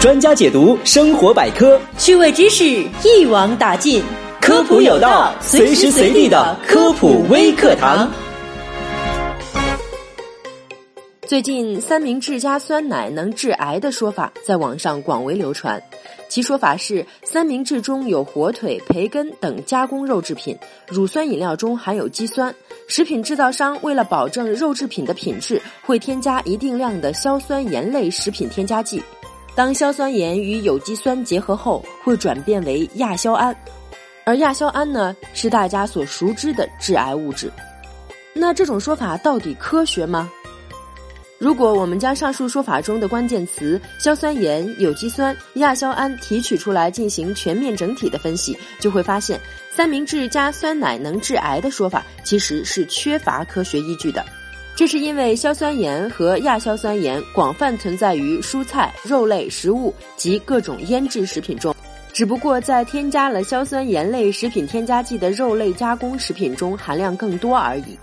专家解读生活百科，趣味知识一网打尽，科普有道，随时随地的科普微课堂。最近，三明治加酸奶能致癌的说法在网上广为流传。其说法是，三明治中有火腿、培根等加工肉制品，乳酸饮料中含有肌酸，食品制造商为了保证肉制品的品质，会添加一定量的硝酸盐类食品添加剂。当硝酸盐与有机酸结合后，会转变为亚硝胺，而亚硝胺呢，是大家所熟知的致癌物质。那这种说法到底科学吗？如果我们将上述说法中的关键词硝酸盐、有机酸、亚硝胺提取出来进行全面整体的分析，就会发现三明治加酸奶能致癌的说法其实是缺乏科学依据的。这是因为硝酸盐和亚硝酸盐广泛存在于蔬菜、肉类食物及各种腌制食品中，只不过在添加了硝酸盐类食品添加剂的肉类加工食品中含量更多而已。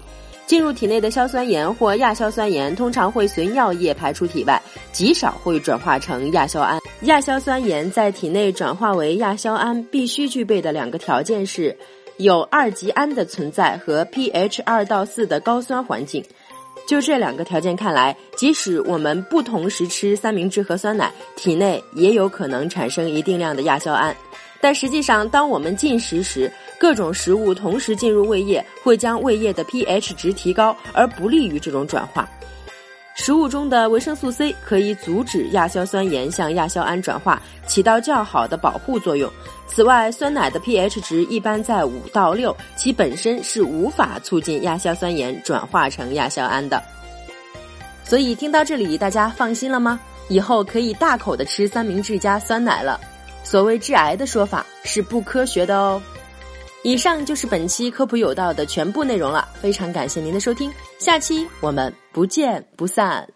进入体内的硝酸盐或亚硝酸盐通常会随尿液排出体外，极少会转化成亚硝胺。亚硝酸盐在体内转化为亚硝胺必须具备的两个条件是，有二级胺的存在和 pH 二到四的高酸环境。就这两个条件看来，即使我们不同时吃三明治和酸奶，体内也有可能产生一定量的亚硝胺。但实际上，当我们进食时，各种食物同时进入胃液，会将胃液的 pH 值提高，而不利于这种转化。食物中的维生素 C 可以阻止亚硝酸盐向亚硝胺转化，起到较好的保护作用。此外，酸奶的 pH 值一般在五到六，其本身是无法促进亚硝酸盐转化成亚硝胺的。所以，听到这里，大家放心了吗？以后可以大口的吃三明治加酸奶了。所谓致癌的说法是不科学的哦。以上就是本期科普有道的全部内容了，非常感谢您的收听，下期我们不见不散。